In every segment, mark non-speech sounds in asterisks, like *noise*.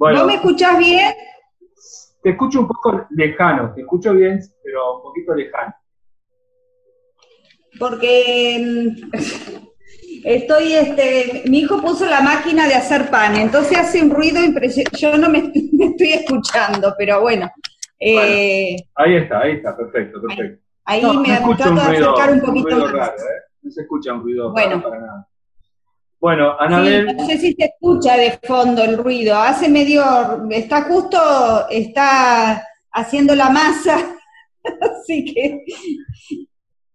¿No me escuchás bien? Te escucho un poco lejano, te escucho bien, pero un poquito lejano. Porque mm, *laughs* estoy, este, mi hijo puso la máquina de hacer pan, entonces hace un ruido impresionante. Yo no *laughs* me, estoy escuchando, pero bueno. Eh, ahí está, ahí está, perfecto, perfecto. Ahí, me trato de acercar un poquito más. Raro, ¿eh? No se escucha un ruido bueno. para nada. Bueno, Anabel. no sé si se escucha de fondo el ruido. Hace medio. Está justo. Está haciendo la masa. *laughs* Así que.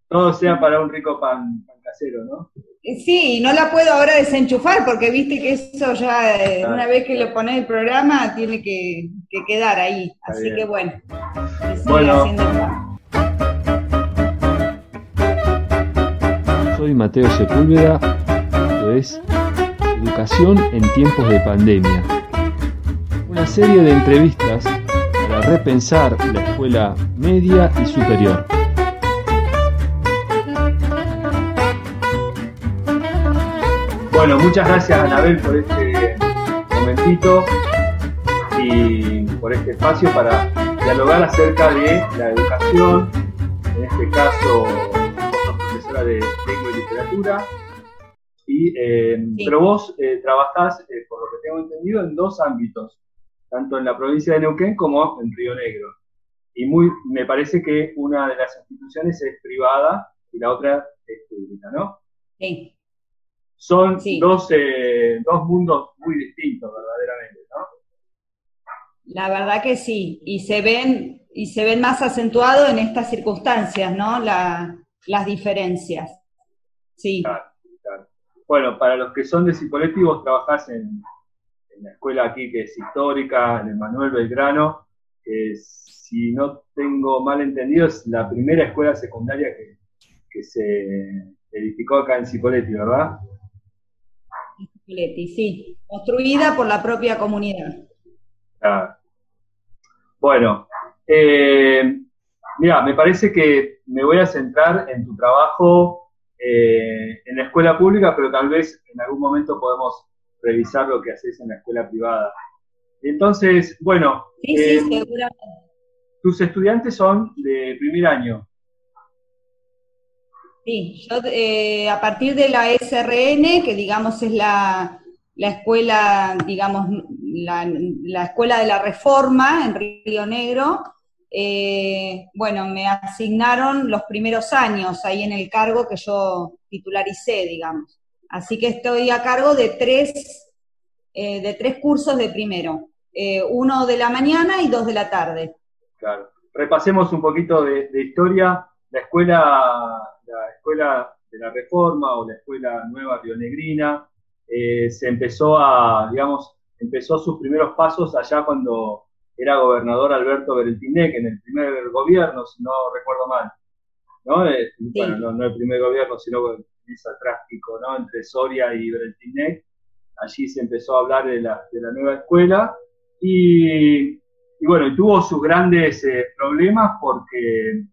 Todo sea para un rico pan, casero, ¿no? Sí, no la puedo ahora desenchufar porque viste que eso ya, eh, una vez que lo pones el programa, tiene que, quedar ahí. Así que bueno. Bueno. Soy Mateo Sepúlveda es Educación en tiempos de pandemia. Una serie de entrevistas para repensar la escuela media y superior. Bueno, muchas gracias Anabel por este momentito y por este espacio para dialogar acerca de la educación, en este caso, profesora de lengua y literatura, eh, pero vos eh, trabajás, eh, por lo que tengo entendido, en dos ámbitos, tanto en la provincia de Neuquén como en Río Negro. Y muy, me parece que una de las instituciones es privada y la otra es pública, ¿no? Sí. Son Dos, dos mundos muy distintos, verdaderamente, ¿no? La verdad que sí, y se ven, y se ven más acentuados en estas circunstancias, ¿no? las diferencias. Sí. Bueno, para los que son de Cipolletti, vos trabajás en, la escuela aquí que es histórica, en el Manuel Belgrano, que si no tengo mal entendido es la primera escuela secundaria que, se edificó acá en Cipolletti, ¿verdad? Cipolletti, sí, construida por la propia comunidad. Claro. Bueno, eh, mira, me parece que me voy a centrar en tu trabajo eh, en la escuela pública, pero tal vez en algún momento podemos revisar lo que haces en la escuela privada. Entonces, bueno, eh, tus estudiantes son de primer año. Sí, yo eh, a partir de la SRN, que digamos es la, la escuela, digamos, la, la, escuela de la reforma en Río Negro, eh, bueno, me asignaron los primeros años ahí en el cargo que yo titularicé, digamos. Así que estoy a cargo de tres, eh, de tres cursos de primero, eh, uno de la mañana y dos de la tarde. Repasemos un poquito de, historia. La escuela, la escuela de la Reforma o la escuela nueva rionegrina se empezó a, digamos, empezó sus primeros pasos allá cuando era gobernador Alberto Berentinec en el primer gobierno, si no recuerdo mal. ¿no? Eh, bueno, no, el primer gobierno, sino el tráfico, ¿no? Entre Soria y Berentinec. Allí se empezó a hablar de la, de la nueva escuela y, y bueno, y tuvo sus grandes eh, problemas porque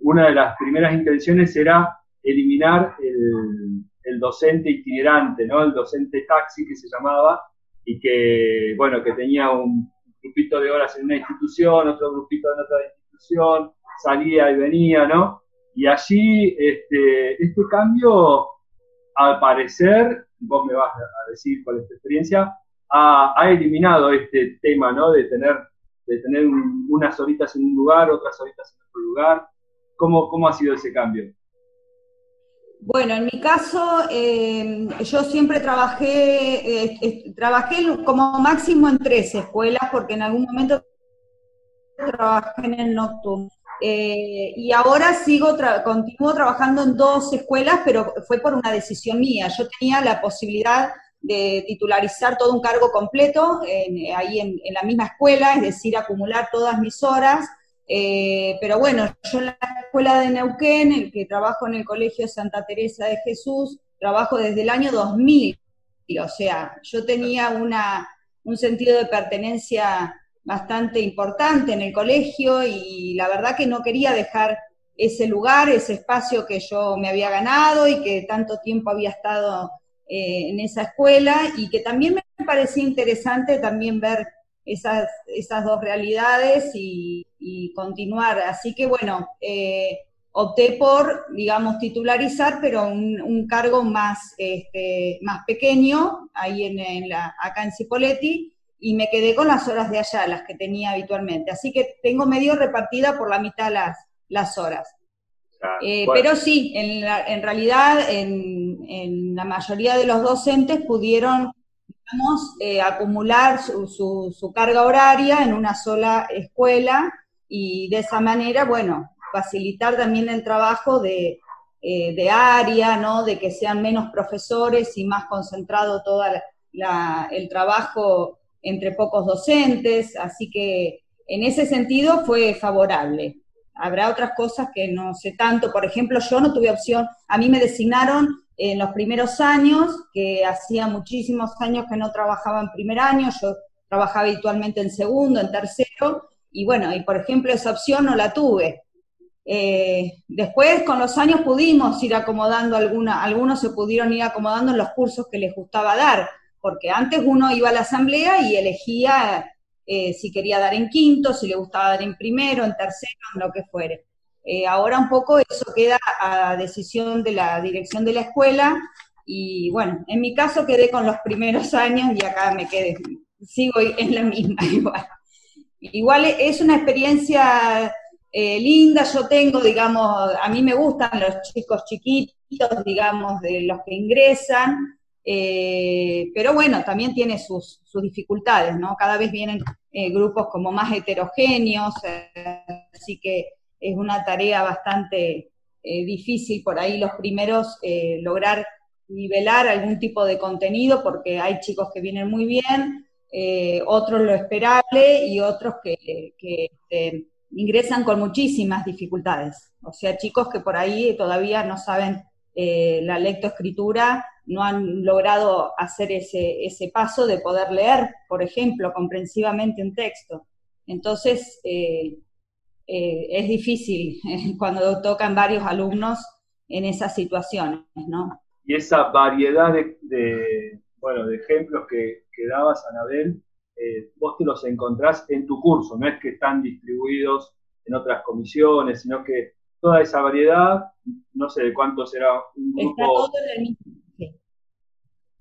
una de las primeras intenciones era eliminar el, el docente itinerante, ¿no? El docente taxi que se llamaba y que, bueno, que tenía un, grupito de horas en una institución, otro grupito en otra institución, salía y venía, ¿no? Y allí este, este cambio, al parecer, vos me vas a decir cuál es tu experiencia, ha, eliminado este tema, ¿no? De tener, de tener unas horitas en un lugar, otras horitas en otro lugar. ¿Cómo, cómo ha sido ese cambio? Bueno, en mi caso, eh, yo siempre trabajé, eh, trabajé como máximo en tres escuelas, porque en algún momento trabajé en el nocturno. Eh, y ahora sigo, continúo trabajando en dos escuelas, pero fue por una decisión mía. Yo tenía la posibilidad de titularizar todo un cargo completo ahí en la misma escuela, es decir, acumular todas mis horas eh, pero bueno, yo en la escuela de Neuquén, el que trabajo en el Colegio Santa Teresa de Jesús, trabajo desde el año 2000. O sea, yo tenía una, un sentido de pertenencia bastante importante en el colegio y la verdad que no quería dejar ese lugar, ese espacio que yo me había ganado y que tanto tiempo había estado eh, en esa escuela y que también me parecía interesante también ver esas, esas dos realidades y, continuar. Así que bueno, eh, opté por, digamos, titularizar, pero un, cargo más, este, más pequeño, ahí en, la, acá en Cipoletti, y me quedé con las horas de allá, las que tenía habitualmente. Así que tengo medio repartida por la mitad las, las horas. Eh, pero sí, en, en realidad en, en, la mayoría de los docentes pudieron eh, acumular su, su, carga horaria en una sola escuela y de esa manera, bueno, facilitar también el trabajo de, eh, de área, ¿no? De que sean menos profesores y más concentrado todo el trabajo entre pocos docentes, así que en ese sentido fue favorable. Habrá otras cosas que no sé tanto, por ejemplo, yo no tuve opción, a mí me designaron en los primeros años, que hacía muchísimos años que no trabajaba en primer año, yo trabajaba habitualmente en segundo, en tercero, y bueno, y por ejemplo esa opción no la tuve. Eh, después, con los años pudimos ir acomodando alguna, algunos se pudieron ir acomodando en los cursos que les gustaba dar, porque antes uno iba a la asamblea y elegía eh, si quería dar en quinto, si le gustaba dar en primero, en tercero, en lo que fuere. Eh, ahora un poco eso queda a decisión de la dirección de la escuela y bueno, en mi caso quedé con los primeros años y acá me quedé, sigo en la misma *laughs* igual. Igual es una experiencia eh, linda, yo tengo, digamos, a mí me gustan los chicos chiquitos, digamos, de los que ingresan, eh, pero bueno, también tiene sus, dificultades, ¿no? Cada vez vienen grupos como más heterogéneos, así que es una tarea bastante difícil por ahí los primeros lograr nivelar algún tipo de contenido, porque hay chicos que vienen muy bien, otros lo esperable y otros que, este, ingresan con muchísimas dificultades. O sea, chicos que por ahí todavía no saben eh, la lectoescritura, no han logrado hacer ese, ese paso de poder leer, por ejemplo, comprensivamente un texto. Entonces, eh, eh, es difícil cuando tocan varios alumnos en esas situaciones, ¿no? Y esa variedad de, bueno, de ejemplos que, que dabas, Anabel, eh, vos te los encontrás en tu curso, no es que están distribuidos en otras comisiones, sino que toda esa variedad, no sé de cuánto será un grupo. Está todo en el mismo.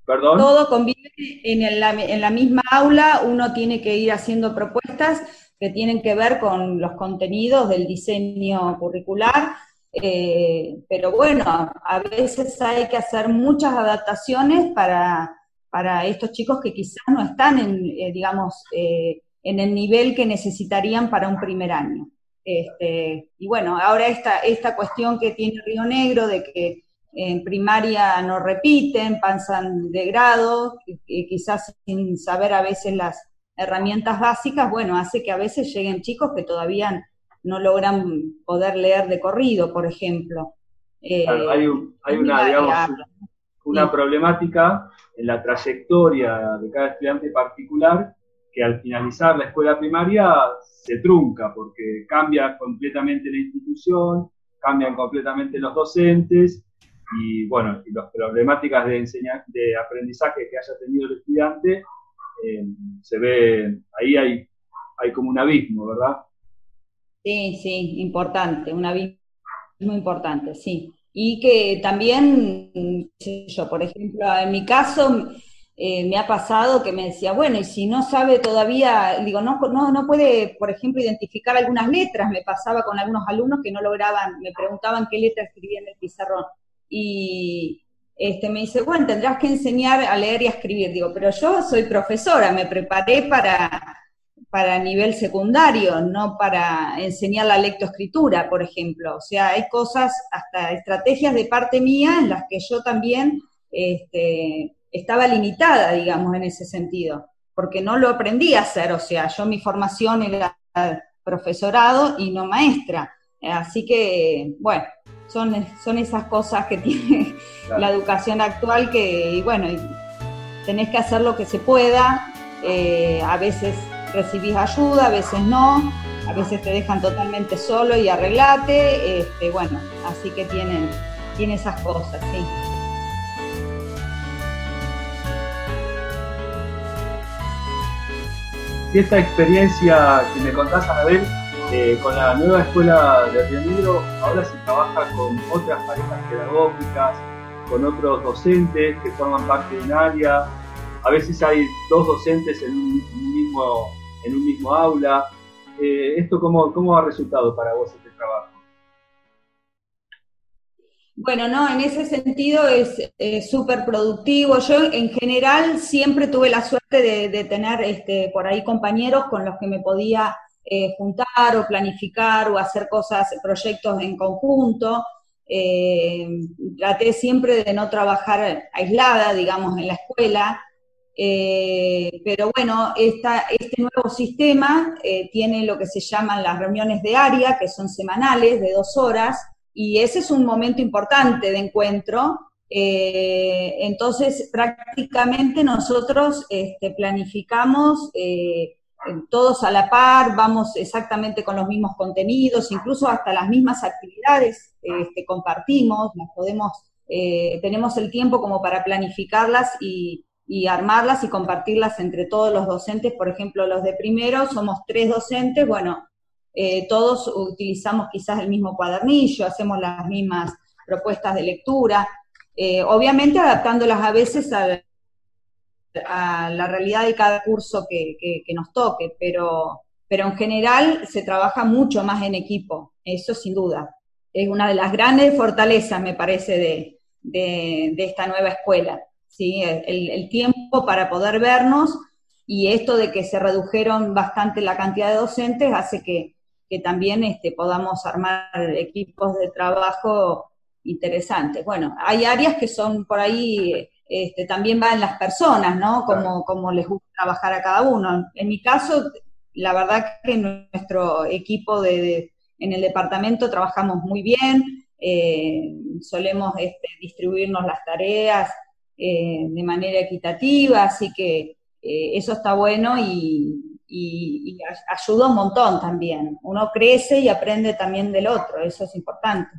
¿Perdón? Todo convive en, la misma aula, uno tiene que ir haciendo propuestas que tienen que ver con los contenidos del diseño curricular, eh, pero bueno, a veces hay que hacer muchas adaptaciones para para estos chicos que quizás no están en, eh, digamos, eh, en el nivel que necesitarían para un primer año. Este, y bueno, ahora esta, esta cuestión que tiene Río Negro de que en primaria no repiten, pasan de grado, quizás sin saber a veces las herramientas básicas, bueno, hace que a veces lleguen chicos que todavía no logran poder leer de corrido, por ejemplo. hay, hay una, digamos, una problemática en la trayectoria de cada estudiante particular que al finalizar la escuela primaria se trunca porque cambia completamente la institución, cambian completamente los docentes y bueno, y las problemáticas de, enseñar, de aprendizaje que haya tenido el estudiante, eh, se ve, ahí hay, hay como un abismo, ¿verdad? Sí, sí, importante, un abismo importante, sí y que también, yo, por ejemplo, en mi caso eh, me ha pasado que me decía, bueno, y si no sabe todavía, digo, no, no, no puede, por ejemplo, identificar algunas letras, me pasaba con algunos alumnos que no lograban, me preguntaban qué letra escribía en el pizarrón. Y este, me dice, bueno, tendrás que enseñar a leer y a escribir. Digo, pero yo soy profesora, me preparé para, para nivel secundario, no para enseñar la lectoescritura, por ejemplo. O sea, hay cosas, hasta estrategias de parte mía en las que yo también este, estaba limitada, digamos, en ese sentido, porque no lo aprendí a hacer, o sea, yo mi formación era profesorado y no maestra. Así que, bueno, son, son esas cosas que *laughs* tiene la educación actual que, bueno, tenés que hacer lo que se pueda, eh, a veces recibís ayuda, a veces no, a veces te dejan totalmente solo y arreglate, este, bueno, así que tienen, tiene esas cosas, sí. y esta experiencia que me contás, Anabel, eh, con la nueva escuela de Río Negro, ahora se trabaja con otras parejas pedagógicas, con otros docentes que forman parte de un área. A veces hay dos docentes en un, mismo, en un mismo aula. Eh, ¿Esto cómo, cómo ha resultado para vos este trabajo? Bueno, no, en ese sentido es súper productivo. Yo en general siempre tuve la suerte de, tener este, por ahí compañeros con los que me podía eh, juntar o planificar o hacer cosas, proyectos en conjunto. Eh, traté siempre de no trabajar aislada, digamos, en la escuela, eh, pero bueno, este nuevo sistema tiene lo que se llaman las reuniones de área, que son semanales, de dos horas, y ese es un momento importante de encuentro. entonces, prácticamente nosotros este, planificamos todos a la par, vamos exactamente con los mismos contenidos, incluso hasta las mismas actividades este, compartimos, las podemos, eh, tenemos el tiempo como para planificarlas y, armarlas y compartirlas entre todos los docentes, por ejemplo, los de primero, somos tres docentes, bueno, eh, todos utilizamos quizás el mismo cuadernillo, hacemos las mismas propuestas de lectura, eh, obviamente adaptándolas a veces a a la realidad de cada curso que, nos toque, pero, pero en general se trabaja mucho más en equipo, eso sin duda. Es una de las grandes fortalezas, me parece, de, esta nueva escuela. ¿sí? El, tiempo para poder vernos y esto de que se redujeron bastante la cantidad de docentes hace que, también este, podamos armar equipos de trabajo interesantes. Bueno, hay áreas que son por ahí este, también va en las personas, ¿no? Como, como les gusta trabajar a cada uno. En mi caso, la verdad que nuestro equipo de, en el departamento trabajamos muy bien, eh, solemos este, distribuirnos las tareas eh, de manera equitativa, así que eh, eso está bueno y, ayuda un montón también. Uno crece y aprende también del otro, eso es importante.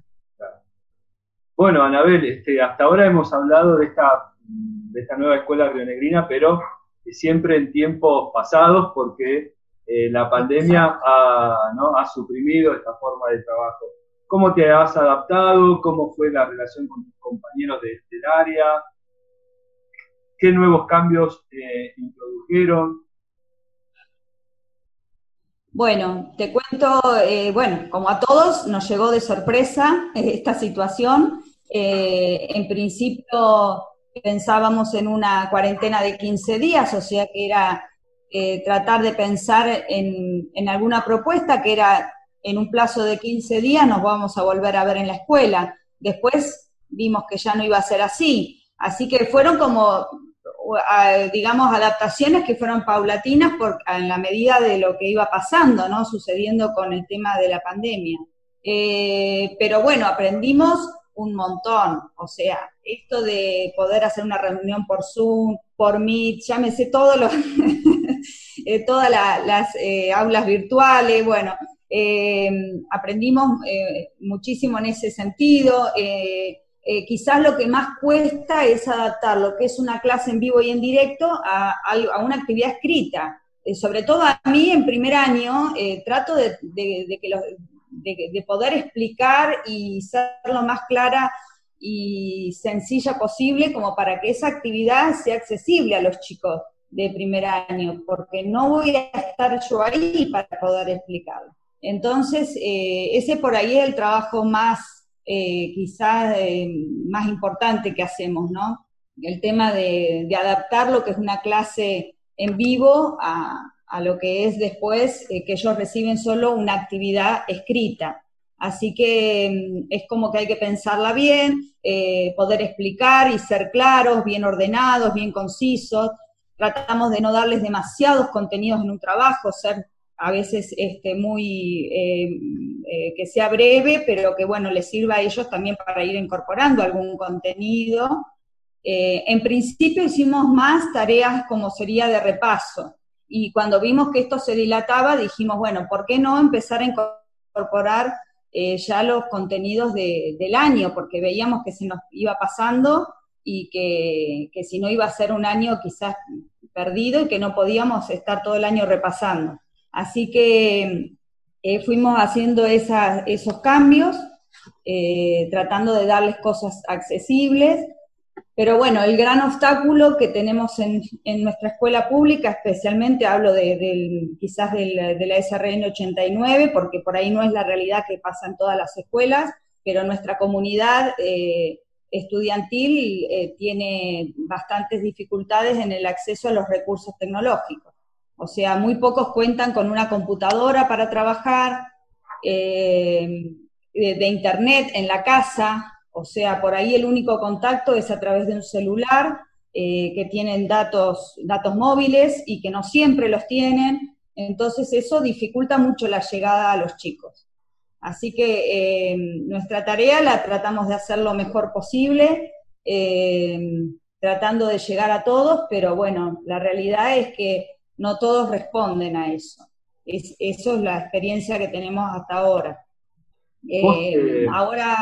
Bueno, Anabel, este, hasta ahora hemos hablado de esta de esta nueva escuela rionegrina, pero siempre en tiempos pasados porque eh, la pandemia ha, ha, suprimido esta forma de trabajo. ¿Cómo te has adaptado? ¿Cómo fue la relación con tus compañeros de, del área? ¿Qué nuevos cambios eh, introdujeron? Bueno, te cuento, eh, bueno, como a todos nos llegó de sorpresa esta situación. en principio pensábamos en una cuarentena de 15 días, o sea que era eh, tratar de pensar en, alguna propuesta que era en un plazo de 15 días nos vamos a volver a ver en la escuela. Después vimos que ya no iba a ser así. Así que fueron como, digamos, adaptaciones que fueron paulatinas por, en la medida de lo que iba pasando, ¿no? Sucediendo con el tema de la pandemia. Eh, pero bueno, aprendimos un montón. O sea, esto de poder hacer una reunión por Zoom, por Meet, llámese todo lo, *laughs* eh, todas las eh, aulas virtuales, bueno, eh, aprendimos muchísimo en ese sentido. quizás lo que más cuesta es adaptar lo que es una clase en vivo y en directo a, una actividad escrita. sobre todo a mí en primer año trato de que los, de, poder explicar y ser lo más clara y sencilla posible como para que esa actividad sea accesible a los chicos de primer año, porque no voy a estar yo ahí para poder explicarlo. Entonces, eh, ese por ahí es el trabajo más, eh, quizás, eh, más importante que hacemos, ¿no? El tema de, de adaptar lo que es una clase en vivo a, a lo que es después eh, que ellos reciben solo una actividad escrita. Así que mm, es como que hay que pensarla bien, eh, poder explicar y ser claros, bien ordenados, bien concisos. Tratamos de no darles demasiados contenidos en un trabajo, ser a veces este, muy, eh, que sea breve, pero que bueno, les sirva a ellos también para ir incorporando algún contenido. en principio hicimos más tareas como sería de repaso, y cuando vimos que esto se dilataba, dijimos, bueno, ¿por qué no empezar a incorporar eh, ya los contenidos del año? Porque veíamos que se nos iba pasando y que, si no iba a ser un año quizás perdido y que no podíamos estar todo el año repasando. Así que eh, fuimos haciendo esos cambios, eh, tratando de darles cosas accesibles, pero bueno, el gran obstáculo que tenemos en, nuestra escuela pública, especialmente hablo de, quizás de la SRN 89, porque por ahí no es la realidad que pasa en todas las escuelas, pero nuestra comunidad eh, estudiantil tiene bastantes dificultades en el acceso a los recursos tecnológicos. O sea, muy pocos cuentan con una computadora para trabajar, eh, de, internet en la casa, o sea, por ahí el único contacto es a través de un celular, eh, que tienen datos, datos móviles y que no siempre los tienen, entonces eso dificulta mucho la llegada a los chicos. Así que eh, nuestra tarea la tratamos de hacer lo mejor posible, tratando de llegar a todos, pero bueno, la realidad es que no todos responden a eso. Es, eso es la experiencia que tenemos hasta ahora. Eh, ahora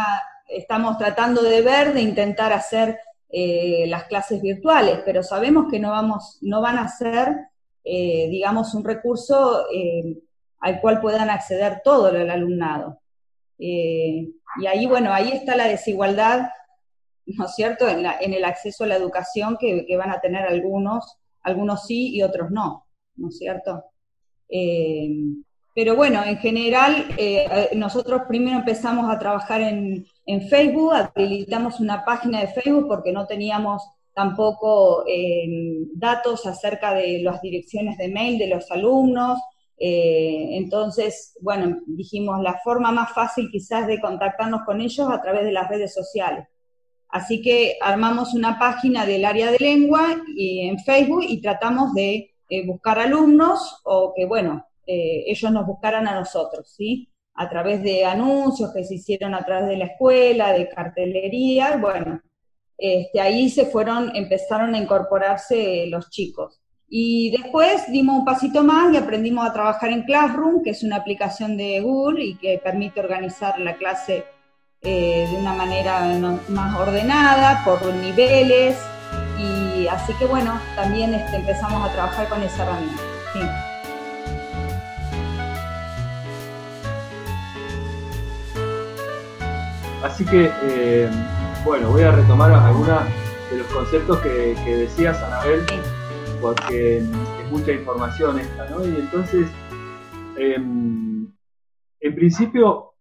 estamos tratando de ver, de intentar hacer eh, las clases virtuales, pero sabemos que no, vamos, no van a ser, eh, digamos, un recurso al cual puedan acceder todo el alumnado. y ahí, bueno, ahí está la desigualdad, ¿no es cierto?, en, el acceso a la educación que, van a tener algunos, algunos sí y otros no. ¿no es cierto? Eh, pero bueno, en general, eh, nosotros primero empezamos a trabajar en, Facebook, habilitamos una página de Facebook porque no teníamos tampoco eh, datos acerca de las direcciones de mail de los alumnos. entonces, bueno, dijimos la forma más fácil quizás de contactarnos con ellos a través de las redes sociales. Así que armamos una página del área de lengua y, en Facebook y tratamos de eh, buscar alumnos o que, bueno, eh, ellos nos buscaran a nosotros, ¿sí? A través de anuncios que se hicieron a través de la escuela, de cartelería, bueno, este, ahí se fueron, empezaron a incorporarse los chicos. Y después dimos un pasito más y aprendimos a trabajar en Classroom, que es una aplicación de Google y que permite organizar la clase eh, de una manera más ordenada, por niveles, y así que bueno, también este, empezamos a trabajar con esa herramienta. Así que, eh, bueno, voy a retomar algunos de los conceptos que, decías, Anabel, porque es mucha información esta, ¿no? Y entonces, em, en principio,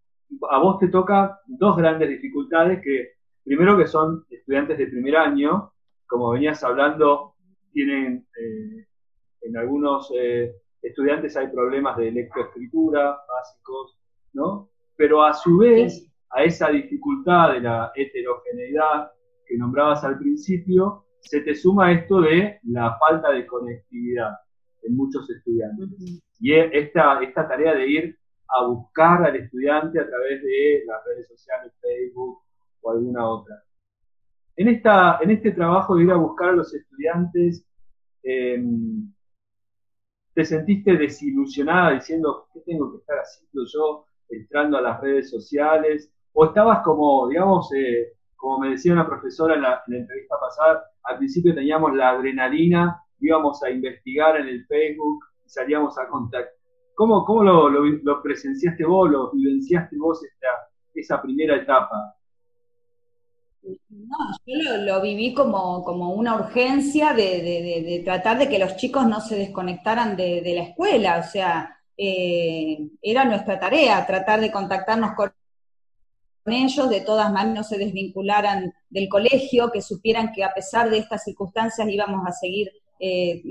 a vos te toca dos grandes dificultades que, primero que son estudiantes de primer año, como venías hablando, tienen eh, en algunos eh, estudiantes hay problemas de lectoescritura básicos, ¿no? Pero a su vez, a esa dificultad de la heterogeneidad que nombrabas al principio, se te suma esto de la falta de conectividad en muchos estudiantes. Y esta, esta tarea de ir a buscar al estudiante a través de las redes sociales, Facebook o alguna otra. En, esta, en este trabajo de ir a buscar a los estudiantes, em, ¿te sentiste desilusionada diciendo qué tengo que estar haciendo yo entrando a las redes sociales? ¿O estabas como, digamos, eh, como me decía una profesora en la, entrevista pasada, al principio teníamos la adrenalina, íbamos a investigar en el Facebook y salíamos a contactar? ¿Cómo, cómo lo, presenciaste vos, lo vivenciaste vos esta, esa primera etapa? No, yo lo, viví como, como, una urgencia de, tratar de que los chicos no se desconectaran de, la escuela, o sea, eh, era nuestra tarea, tratar de contactarnos con ellos, de todas maneras no se desvincularan del colegio, que supieran que a pesar de estas circunstancias íbamos a seguir, eh,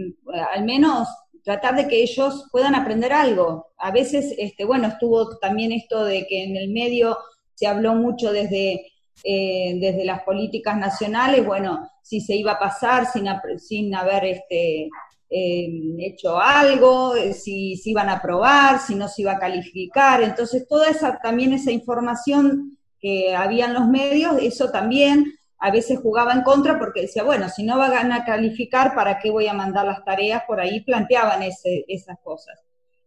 al menos tratar de que ellos puedan aprender algo. A veces, este, bueno, estuvo también esto de que en el medio se habló mucho desde eh, desde las políticas nacionales, bueno, si se iba a pasar sin, sin haber este, eh, hecho algo, si se iban a aprobar, si no se iba a calificar. Entonces, toda esa, también esa información que había en los medios, eso también a veces jugaba en contra porque decía, bueno, si no van a calificar, ¿para qué voy a mandar las tareas? Por ahí planteaban esas cosas.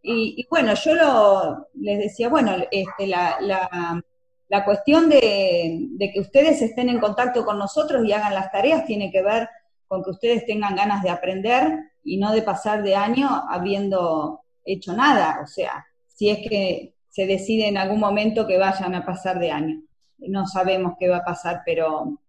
Y, bueno, yo lo, les decía, bueno, este, la, la cuestión de, que ustedes estén en contacto con nosotros y hagan las tareas tiene que ver con que ustedes tengan ganas de aprender y no de pasar de año habiendo hecho nada. O sea, si es que se decide en algún momento que vayan a pasar de año. No sabemos qué va a pasar, pero,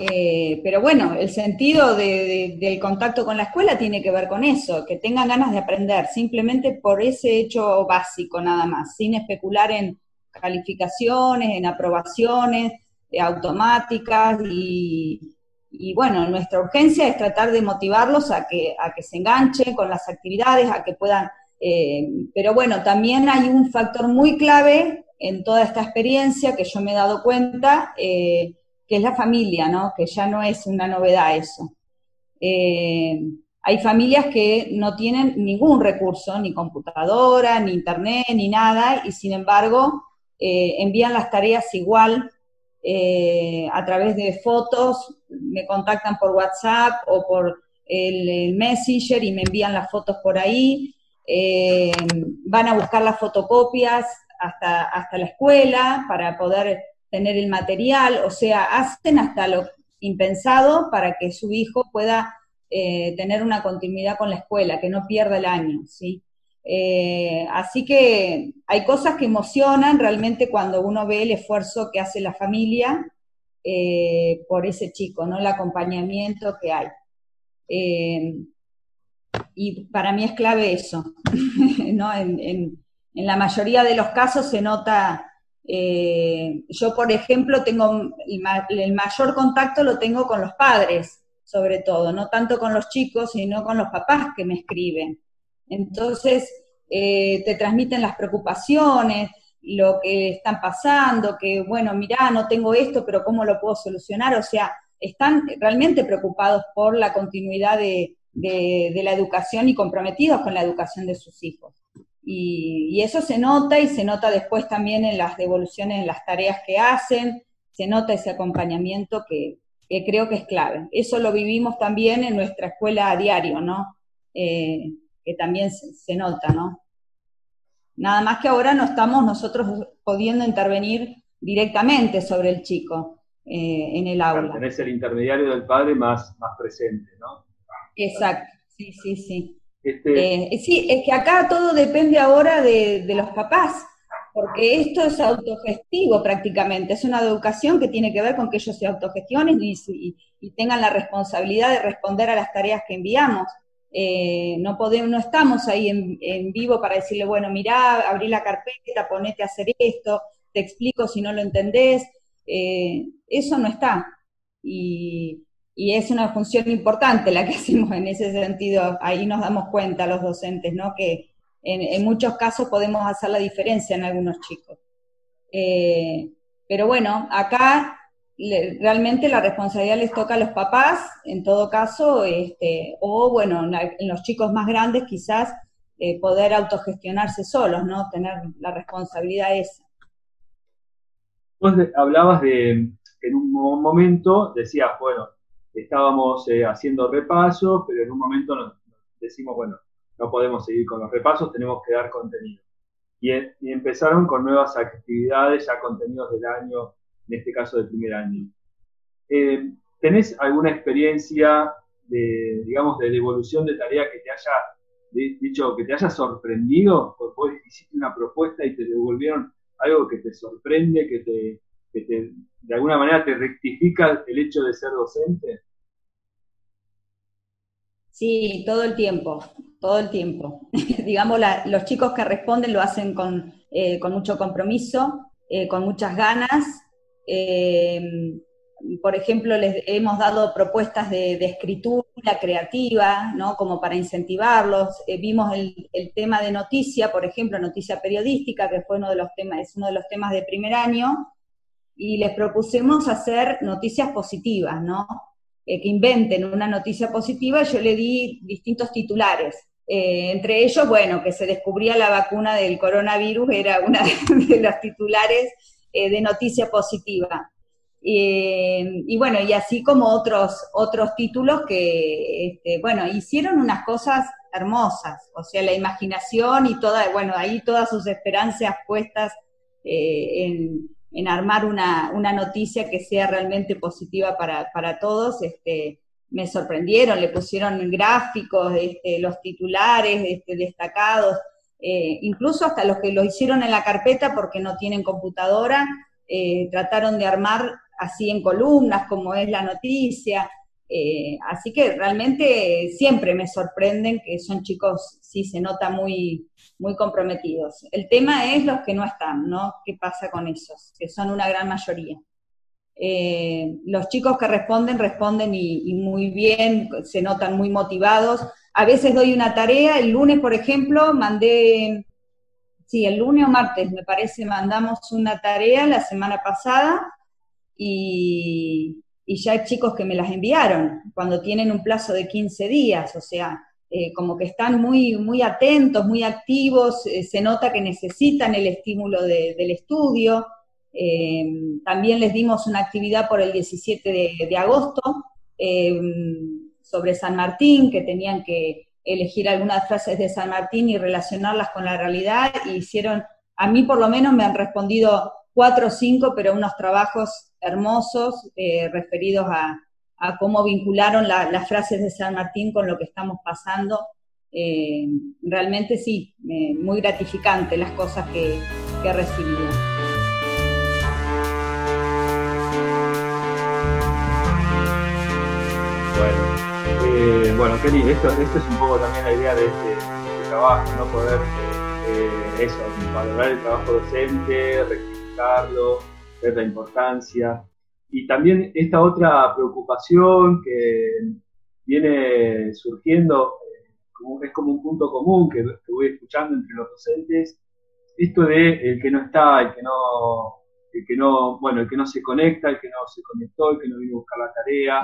eh, pero bueno, el sentido del contacto con la escuela tiene que ver con eso, que tengan ganas de aprender, simplemente por ese hecho básico nada más, sin especular en calificaciones, en aprobaciones automáticas y, bueno, nuestra urgencia es tratar de motivarlos a que, a que se enganchen con las actividades, a que puedan eh, pero bueno, también hay un factor muy clave en toda esta experiencia que yo me he dado cuenta, eh, que es la familia, ¿no? Que ya no es una novedad eso. Eh, hay familias que no tienen ningún recurso, ni computadora, ni internet, ni nada, y sin embargo envían las tareas igual a través de fotos, me contactan por WhatsApp o por el Messenger y me envían las fotos por ahí. Eh, van a buscar las fotocopias hasta, hasta la escuela para poder tener el material, o sea, hacen hasta lo impensado para que su hijo pueda eh, tener una continuidad con la escuela, que no pierda el año, ¿sí? Eh, así que hay cosas que emocionan realmente cuando uno ve el esfuerzo que hace la familia por ese chico, ¿no? El acompañamiento que hay y para mí es clave eso, *laughs* ¿no? La mayoría de los casos se nota, eh, yo por ejemplo tengo, el, mayor contacto lo tengo con los padres, sobre todo, no tanto con los chicos, sino con los papás que me escriben. Entonces, eh, te transmiten las preocupaciones, lo que están pasando, que bueno, mirá, no tengo esto, pero ¿cómo lo puedo solucionar? O sea, están realmente preocupados por la continuidad de, la educación y comprometidos con la educación de sus hijos. Y, eso se nota y se nota después también en las devoluciones, en las tareas que hacen, se nota ese acompañamiento que, creo que es clave. Eso lo vivimos también en nuestra escuela a diario, ¿no? Eh, que también se, nota, ¿no? Nada más que ahora no estamos nosotros pudiendo intervenir directamente sobre el chico eh, en el aula. Tenés el intermediario del padre más, más presente, ¿no? Exacto, sí, sí, sí. Este... Eh, sí, es que acá todo depende ahora de, los papás, porque esto es autogestivo prácticamente, es una educación que tiene que ver con que ellos se autogestionen y, tengan la responsabilidad de responder a las tareas que enviamos. Eh, no podemos, no estamos ahí en, vivo para decirle, bueno, mirá, abrí la carpeta, ponete a hacer esto, te explico si no lo entendés. Eh, eso no está. Y, y es una función importante la que *laughs* hacemos en ese sentido. Ahí nos damos cuenta los docentes, ¿no? Que en, muchos casos podemos hacer la diferencia en algunos chicos. Eh, pero bueno, acá realmente la responsabilidad les toca a los papás, en todo caso, este, o bueno, en, los chicos más grandes quizás eh, poder autogestionarse solos, ¿no? Tener la responsabilidad esa. Vos hablabas de, en un momento, decías, bueno, estábamos eh, haciendo repasos, pero en un momento nos, decimos, bueno, no podemos seguir con los repasos, tenemos que dar contenido. Y, empezaron con nuevas actividades, ya contenidos del año, en este caso del primer año. Eh, ¿Tenés alguna experiencia de, digamos, de devolución de tarea que te haya dicho, que te haya sorprendido? Porque vos hiciste una propuesta y te devolvieron algo que te sorprende, que te, de alguna manera te rectifica el hecho de ser docente? Sí, todo el tiempo, todo el tiempo. *laughs* Digamos, los chicos que responden lo hacen con, eh, mucho compromiso, eh, con muchas ganas. Eh, por ejemplo, les hemos dado propuestas de, escritura creativa, ¿no? Como para incentivarlos. vimos el, el, tema de noticia, por ejemplo, noticia periodística, que fue uno de los temas, es uno de los temas de primer año, y les propusimos hacer noticias positivas, ¿no? Eh, que inventen una noticia positiva, yo le di distintos titulares. Eh, entre ellos, bueno, que se descubría la vacuna del coronavirus, era uno *laughs* de los titulares eh, de noticia positiva. y bueno, y así como otros, otros títulos que, este, bueno, hicieron unas cosas hermosas, o sea, la imaginación y toda, bueno, ahí todas sus esperanzas puestas en, en armar una, noticia que sea realmente positiva para, todos, este, me sorprendieron, le pusieron gráficos, este, los titulares este, destacados, eh, incluso hasta los que lo hicieron en la carpeta porque no tienen computadora, eh, trataron de armar así en columnas como es la noticia. Eh, así que realmente siempre me sorprenden que son chicos, sí se nota muy, muy comprometidos. El tema es los que no están, ¿no? ¿Qué pasa con esos? Que son una gran mayoría. Eh, los chicos que responden, responden y, muy bien, se notan muy motivados. A veces doy una tarea, el lunes, por ejemplo, mandé, sí, el lunes o martes, me parece, mandamos una tarea la semana pasada y, ya hay chicos que me las enviaron cuando tienen un plazo de 15 días, o sea, eh, como que están muy, muy atentos, muy activos, eh, se nota que necesitan el estímulo del estudio. Eh, también les dimos una actividad por el 17 de, agosto sobre San Martín, que tenían que elegir algunas frases de San Martín y relacionarlas con la realidad, hicieron, a mí por lo menos me han respondido cuatro o cinco, pero unos trabajos hermosos referidos a, cómo vincularon las frases de San Martín con lo que estamos pasando. Eh, realmente sí, muy gratificante las cosas que, que he. Bueno, eh, bueno Kelly, esto, es un poco también la idea de este, este trabajo, ¿no? Poder eso, valorar el trabajo docente, rectificarlo, la importancia. Y también esta otra preocupación que viene surgiendo, es como un punto común que, voy escuchando entre los docentes, esto de el que no está, el que no, el que no, bueno, el que no se conecta, el que no se conectó, el que no vino a buscar la tarea.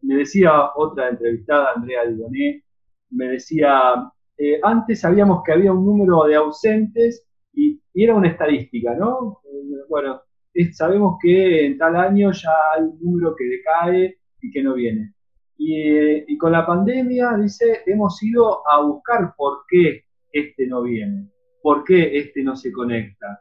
Me decía otra entrevistada, Andrea Didoné, me decía, eh, antes sabíamos que había un número de ausentes y, y, era una estadística, ¿no? Eh, bueno, sabemos que en tal año ya hay un número que decae y que no viene. Y, con la pandemia, dice, hemos ido a buscar por qué este no viene, por qué este no se conecta.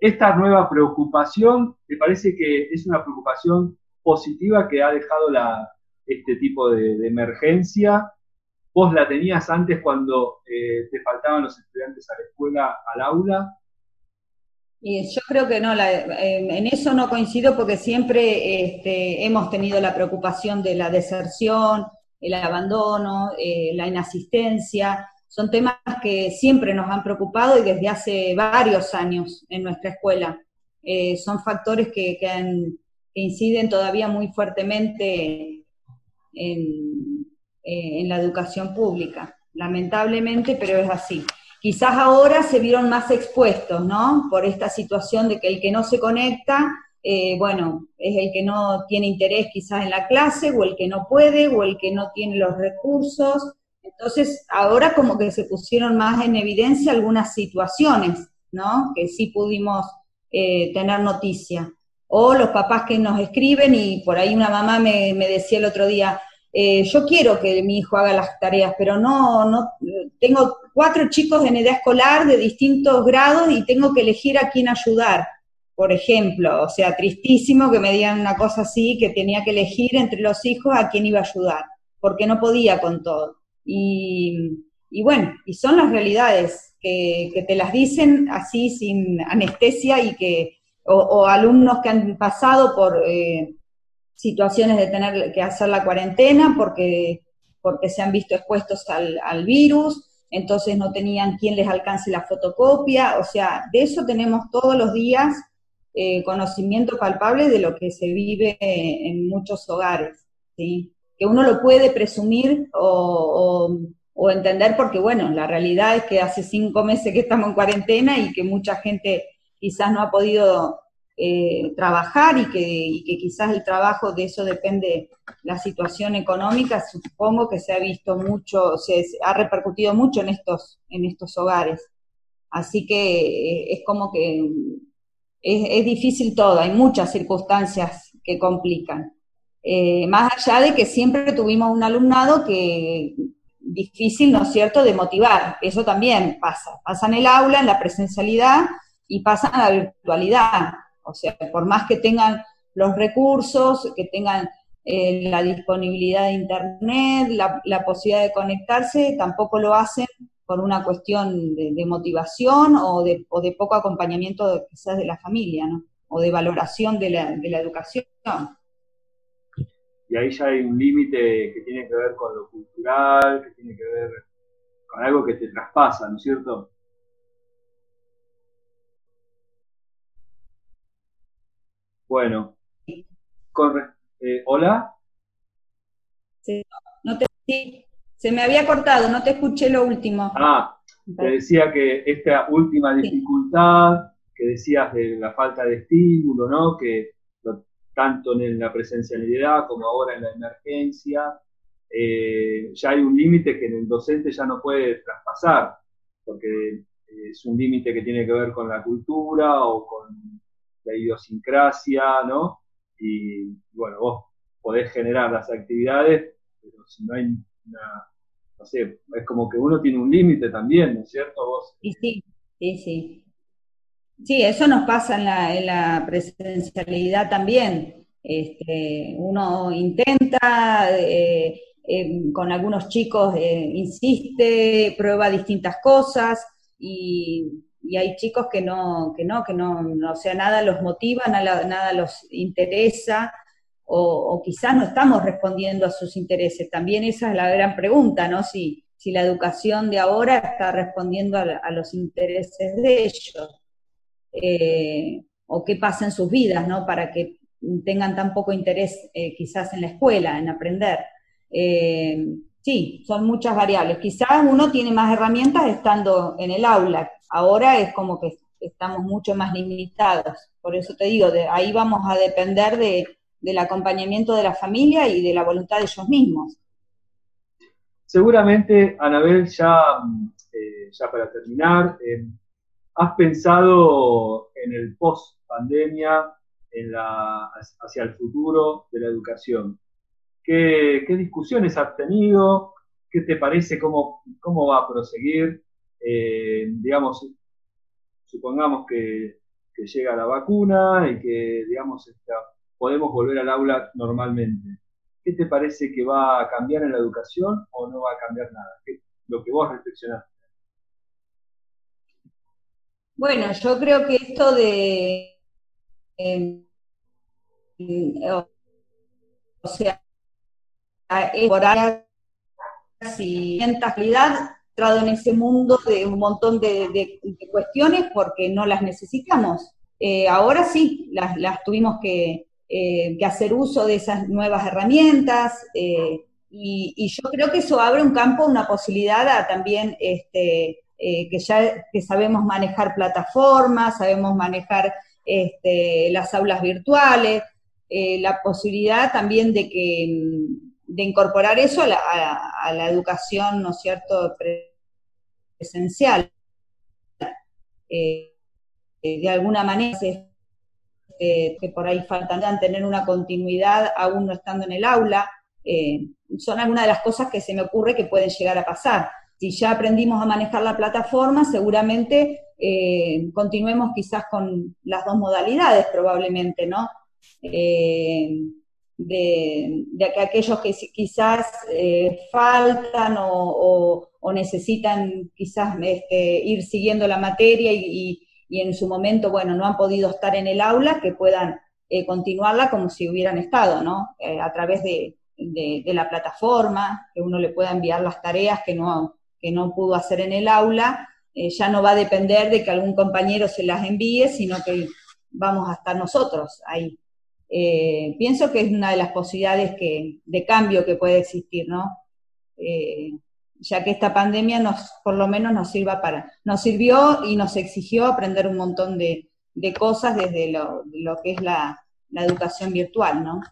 Esta nueva preocupación, ¿te parece que es una preocupación positiva que ha dejado la, este tipo de, emergencia? ¿Vos la tenías antes cuando eh, te faltaban los estudiantes a la escuela, al aula? Yo creo que no, en eso no coincido porque siempre este, hemos tenido la preocupación de la deserción, el abandono, eh, la inasistencia. Son temas que siempre nos han preocupado y desde hace varios años en nuestra escuela. Eh, son factores que, inciden todavía muy fuertemente en, eh, en la educación pública, lamentablemente, pero es así. Quizás ahora se vieron más expuestos, ¿no? Por esta situación de que el que no se conecta, eh, bueno, es el que no tiene interés quizás en la clase, o el que no puede, o el que no tiene los recursos. Entonces, ahora como que se pusieron más en evidencia algunas situaciones, ¿no? Que sí pudimos eh, tener noticia. O los papás que nos escriben, y por ahí una mamá me, me decía el otro día, eh, yo quiero que mi hijo haga las tareas, pero no, no, tengo cuatro chicos en edad escolar de distintos grados y tengo que elegir a quién ayudar, por ejemplo, o sea, tristísimo que me digan una cosa así, que tenía que elegir entre los hijos a quién iba a ayudar, porque no podía con todo. Y, bueno, y son las realidades que, te las dicen así sin anestesia y que, o, alumnos que han pasado por... Eh, situaciones de tener que hacer la cuarentena porque, porque se han visto expuestos al, virus, entonces no tenían quien les alcance la fotocopia, o sea, de eso tenemos todos los días eh, conocimiento palpable de lo que se vive en muchos hogares, ¿sí? que uno lo puede presumir o, o, entender porque, bueno, la realidad es que hace cinco meses que estamos en cuarentena y que mucha gente quizás no ha podido eh, trabajar y que, quizás el trabajo de eso depende la situación económica, supongo que se ha visto mucho, se ha repercutido mucho en estos, en estos hogares. Así que eh, es como que es, difícil todo, hay muchas circunstancias que complican. Eh, más allá de que siempre tuvimos un alumnado que difícil, ¿no es cierto?, de motivar. Eso también pasa. Pasa en el aula, en la presencialidad y pasa en la virtualidad. O sea, por más que tengan los recursos, que tengan eh, la disponibilidad de Internet, la, posibilidad de conectarse, tampoco lo hacen por una cuestión de, motivación o de, poco acompañamiento quizás de la familia, ¿no? o de valoración de la, de la educación. Y ahí ya hay un límite que tiene que ver con lo cultural, que tiene que ver con algo que te traspasa, ¿no es cierto? Bueno, eh, ¿hola? Sí, se me había cortado, no te escuché lo último. Ah, te decía que esta última dificultad que decías de la falta de estímulo, ¿no? Que tanto en la presencialidad como ahora en la emergencia, eh, ya hay un límite que el docente ya no puede traspasar, porque es un límite que tiene que ver con la cultura o con la idiosincrasia, ¿no? Y bueno, vos podés generar las actividades, pero si no hay una, no sé, es como que uno tiene un límite también, ¿no es cierto? Vos, sí, sí, sí, sí. Sí, eso nos pasa en la, en la presencialidad también. Este, uno intenta, eh, eh, con algunos chicos eh, insiste, prueba distintas cosas y y hay chicos que no, que no, que no, no o sea, nada los motiva, nada, los interesa, o, quizás no estamos respondiendo a sus intereses. También esa es la gran pregunta, ¿no? Si, si la educación de ahora está respondiendo a, los intereses de ellos, eh, o qué pasa en sus vidas, ¿no? Para que tengan tan poco interés eh, quizás en la escuela, en aprender. Eh, sí, son muchas variables. Quizás uno tiene más herramientas estando en el aula, Ahora es como que estamos mucho más limitados. Por eso te digo, de ahí vamos a depender del acompañamiento de la familia y de la voluntad de ellos mismos. Seguramente, Anabel, ya, eh, ya para terminar, eh, ¿has pensado en el post-pandemia, hacia el futuro de la educación? ¿Qué, discusiones has tenido? ¿Qué te parece? ¿Cómo, cómo va a proseguir? Eh, digamos, supongamos que, llega la vacuna y que, digamos, podemos volver al aula normalmente. ¿Qué te parece que va a cambiar en la educación o no va a cambiar nada? lo que vos reflexionaste. Bueno, yo creo que esto de... Eh, o sea, por y calidad entrado en ese mundo de un montón de, cuestiones porque no las necesitamos. Eh, ahora sí, las, tuvimos eh, que, hacer uso de esas nuevas herramientas eh, y, yo creo que eso abre un campo, una posibilidad también este, que ya que sabemos manejar plataformas, sabemos manejar este, las aulas virtuales, la posibilidad también de que de incorporar eso a la, educación, ¿no es cierto?, presencial. Eh, eh, de alguna manera, eh, que por ahí faltan tener una continuidad aún no estando en el aula, son algunas de las cosas que se me ocurre que pueden llegar a pasar. Si ya aprendimos a manejar la plataforma, seguramente continuemos quizás con las dos modalidades probablemente, ¿no? De, de aquellos que quizás eh, faltan o, necesitan quizás este, ir siguiendo la materia y, en su momento, bueno, no han podido estar en el aula, que puedan eh, continuarla como si hubieran estado, ¿no? Eh, a través de, la plataforma, que uno le pueda enviar las tareas que no, que no pudo hacer en el aula, ya no va a depender de que algún compañero se las envíe, sino que vamos a estar nosotros ahí. Eh, pienso que es una de las posibilidades que, de cambio que puede existir, ¿no? Eh, ya que esta pandemia nos, por lo menos nos sirva para, nos sirvió y nos exigió aprender un montón de, cosas desde lo, que es la, educación virtual, ¿no?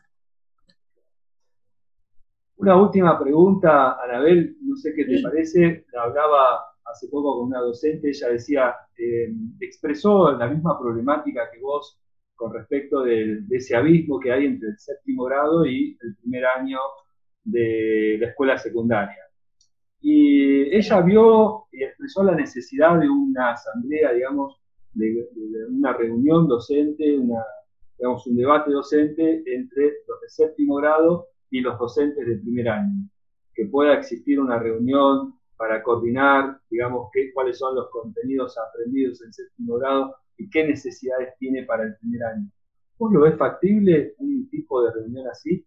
Una última pregunta, Anabel, no sé qué te parece, hablaba hace poco con una docente, ella decía, eh, expresó la misma problemática que vos con respecto de, ese abismo que hay entre el séptimo grado y el primer año de la escuela secundaria. Y ella vio y expresó la necesidad de una asamblea, digamos, de, una reunión docente, una, digamos, un debate docente entre los de séptimo grado y los docentes de primer año, que pueda existir una reunión para coordinar, digamos, qué, cuáles son los contenidos aprendidos en séptimo grado y qué necesidades tiene para el primer año. ¿Vos lo ves factible un tipo de reunión así?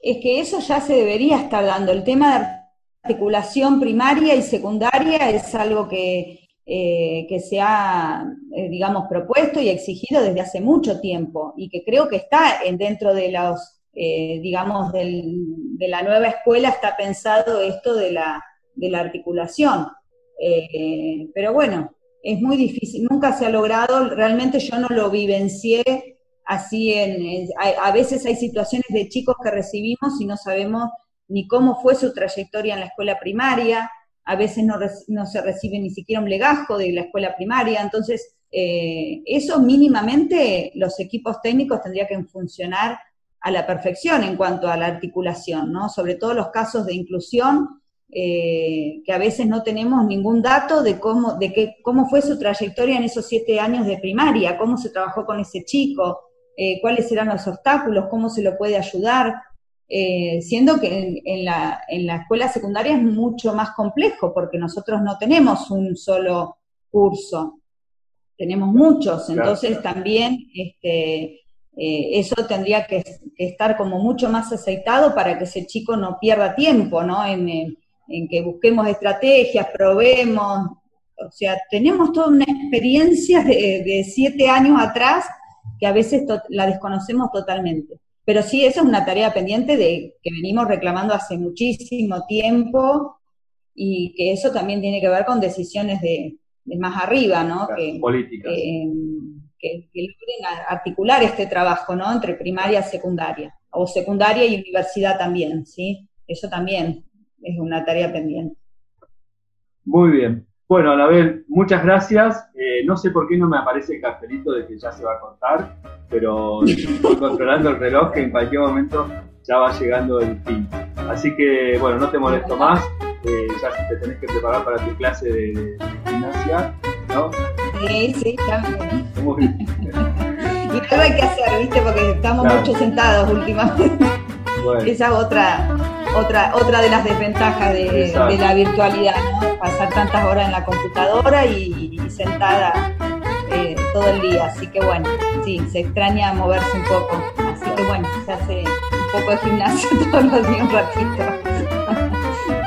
Es que eso ya se debería estar dando. El tema de articulación primaria y secundaria es algo que, eh, que se ha, eh, digamos, propuesto y exigido desde hace mucho tiempo y que creo que está dentro de los eh, digamos, de la nueva escuela está pensado esto de la, de la articulación. Pero bueno, es muy difícil, nunca se ha logrado, realmente yo no lo vivencié así en, a, veces hay situaciones de chicos que recibimos y no sabemos ni cómo fue su trayectoria en la escuela primaria, a veces no, no se recibe ni siquiera un legajo de la escuela primaria, entonces eh, eso mínimamente los equipos técnicos tendrían que funcionar a la perfección en cuanto a la articulación, ¿no? Sobre todo los casos de inclusión, eh, que a veces no tenemos ningún dato de cómo, de qué, cómo fue su trayectoria en esos siete años de primaria, cómo se trabajó con ese chico, eh, cuáles eran los obstáculos, cómo se lo puede ayudar, eh, siendo que en, la, en la escuela secundaria es mucho más complejo, porque nosotros no tenemos un solo curso, tenemos muchos, entonces también este, eh, eso tendría que, estar como mucho más aceitado para que ese chico no pierda tiempo, ¿no? En, que busquemos estrategias, probemos. O sea, tenemos toda una experiencia de, siete años atrás que a veces la desconocemos totalmente. Pero sí, esa es una tarea pendiente de que venimos reclamando hace muchísimo tiempo y que eso también tiene que ver con decisiones de, más arriba, ¿no? políticas. Eh, que, logren articular este trabajo, ¿no? Entre primaria y secundaria, o secundaria y universidad también, ¿sí? Eso también es una tarea pendiente. Muy bien. Bueno, Anabel, muchas gracias. Eh, no sé por qué no me aparece el cartelito de que ya se va a cortar, pero *laughs* estoy controlando el reloj que en cualquier momento ya va llegando el fin. Así que, bueno, no te molesto más. Eh, ya te tenés que preparar para tu clase de, de gimnasia, ¿no? Sí, sí, también. *laughs* y nada hay que hacer, ¿viste? Porque estamos mucho sentados últimamente. Esa es otra, otra, otra de las desventajas de, la virtualidad, ¿no? Pasar tantas horas en la computadora y, sentada eh, todo el día. Así que bueno, sí, se extraña moverse un poco. Así que bueno, se hace un poco de gimnasio *laughs* todos los días un ratito.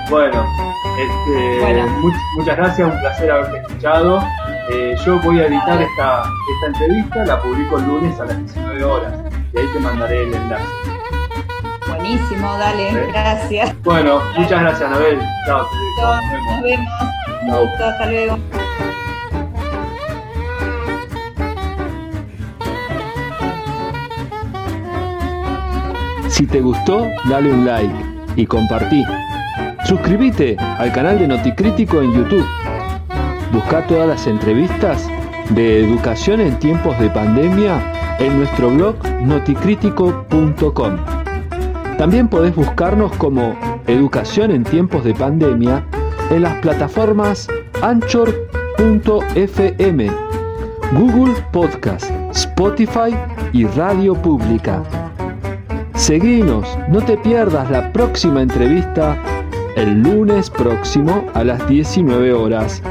Bueno, este, muchas gracias, un placer haberte escuchado. Eh, yo voy a editar esta, esta entrevista, la publico el lunes a las 19 horas y ahí te mandaré el enlace. Buenísimo, dale, gracias. Bueno, muchas gracias, Anabel. Chao, Nos vemos. Chao. hasta luego. Si te gustó, dale un like y compartí. Suscríbete al canal de Noticrítico en YouTube Busca todas las entrevistas de educación en tiempos de pandemia en nuestro blog noticrítico.com. También podés buscarnos como Educación en tiempos de pandemia en las plataformas anchor.fm, Google Podcast, Spotify y Radio Pública. Seguinos, no te pierdas la próxima entrevista el lunes próximo a las 19 horas